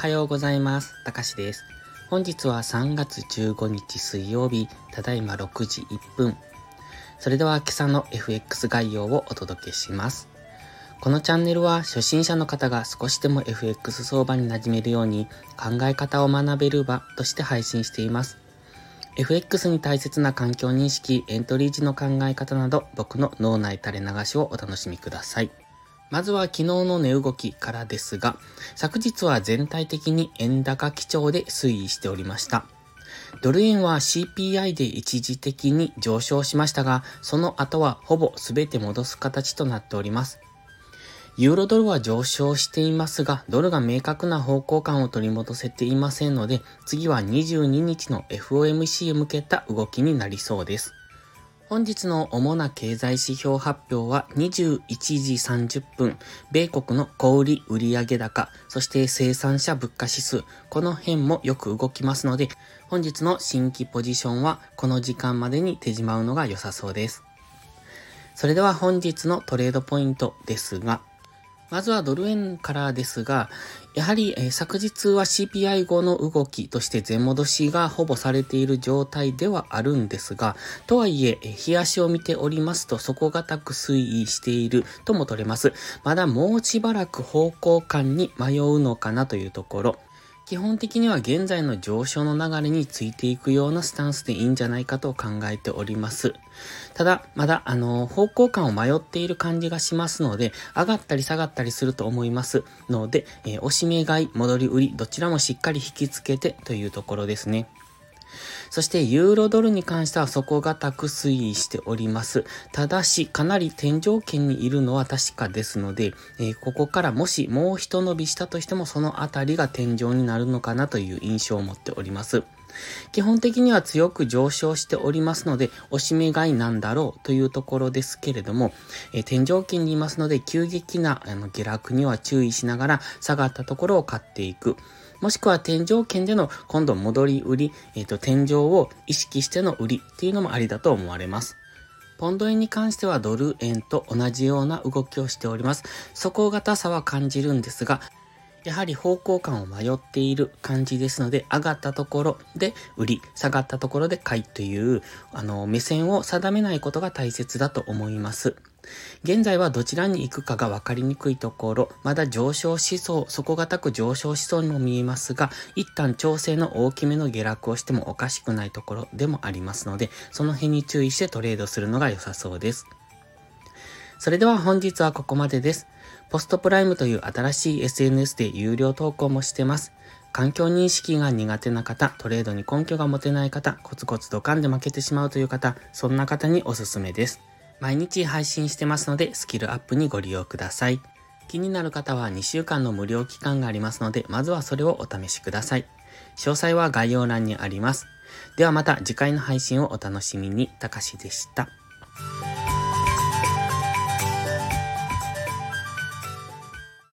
はようございます。たかしです。本日は3月15日水曜日、ただいま6時1分。それでは今朝の FX 概要をお届けします。このチャンネルは初心者の方が少しでも FX 相場に馴染めるように考え方を学べる場として配信しています。FX に大切な環境認識、エントリー時の考え方など僕の脳内垂れ流しをお楽しみください。まずは昨日の値動きからですが、昨日は全体的に円高基調で推移しておりました。ドル円は CPI で一時的に上昇しましたが、その後はほぼ全て戻す形となっております。ユーロドルは上昇していますが、ドルが明確な方向感を取り戻せていませんので、次は22日の FOMC へ向けた動きになりそうです。本日の主な経済指標発表は21時30分、米国の小売売上高、そして生産者物価指数、この辺もよく動きますので、本日の新規ポジションはこの時間までに手じまうのが良さそうです。それでは本日のトレードポイントですが、まずはドル円からですが、やはり、えー、昨日は CPI 後の動きとして全戻しがほぼされている状態ではあるんですが、とはいえ、えー、日足を見ておりますと底堅く推移しているとも取れます。まだもうしばらく方向感に迷うのかなというところ。基本的には現在の上昇の流れについていくようなスタンスでいいんじゃないかと考えております。ただ、まだ、あの、方向感を迷っている感じがしますので、上がったり下がったりすると思いますので、えー、押し目買い、戻り売り、どちらもしっかり引き付けてというところですね。そしてユーロドルに関しては底堅く推移しております。ただし、かなり天井圏にいるのは確かですので、えー、ここからもしもう一伸びしたとしてもそのあたりが天井になるのかなという印象を持っております。基本的には強く上昇しておりますので、押し目買いなんだろうというところですけれども、えー、天井圏にいますので、急激なあの下落には注意しながら、下がったところを買っていく。もしくは天井圏での今度戻り売り、えっ、ー、と、天井を意識しての売りっていうのもありだと思われます。ポンド円に関してはドル円と同じような動きをしております。底堅さは感じるんですが、やはり方向感を迷っている感じですので、上がったところで売り、下がったところで買いという、あの、目線を定めないことが大切だと思います。現在はどちらに行くかが分かりにくいところ、まだ上昇しそう、底堅く上昇しそうにも見えますが、一旦調整の大きめの下落をしてもおかしくないところでもありますので、その辺に注意してトレードするのが良さそうです。それでは本日はここまでです。ポストプライムという新しい SNS で有料投稿もしてます。環境認識が苦手な方、トレードに根拠が持てない方、コツコツドカンで負けてしまうという方、そんな方におすすめです。毎日配信してますので、スキルアップにご利用ください。気になる方は2週間の無料期間がありますので、まずはそれをお試しください。詳細は概要欄にあります。ではまた次回の配信をお楽しみに。たかしでした。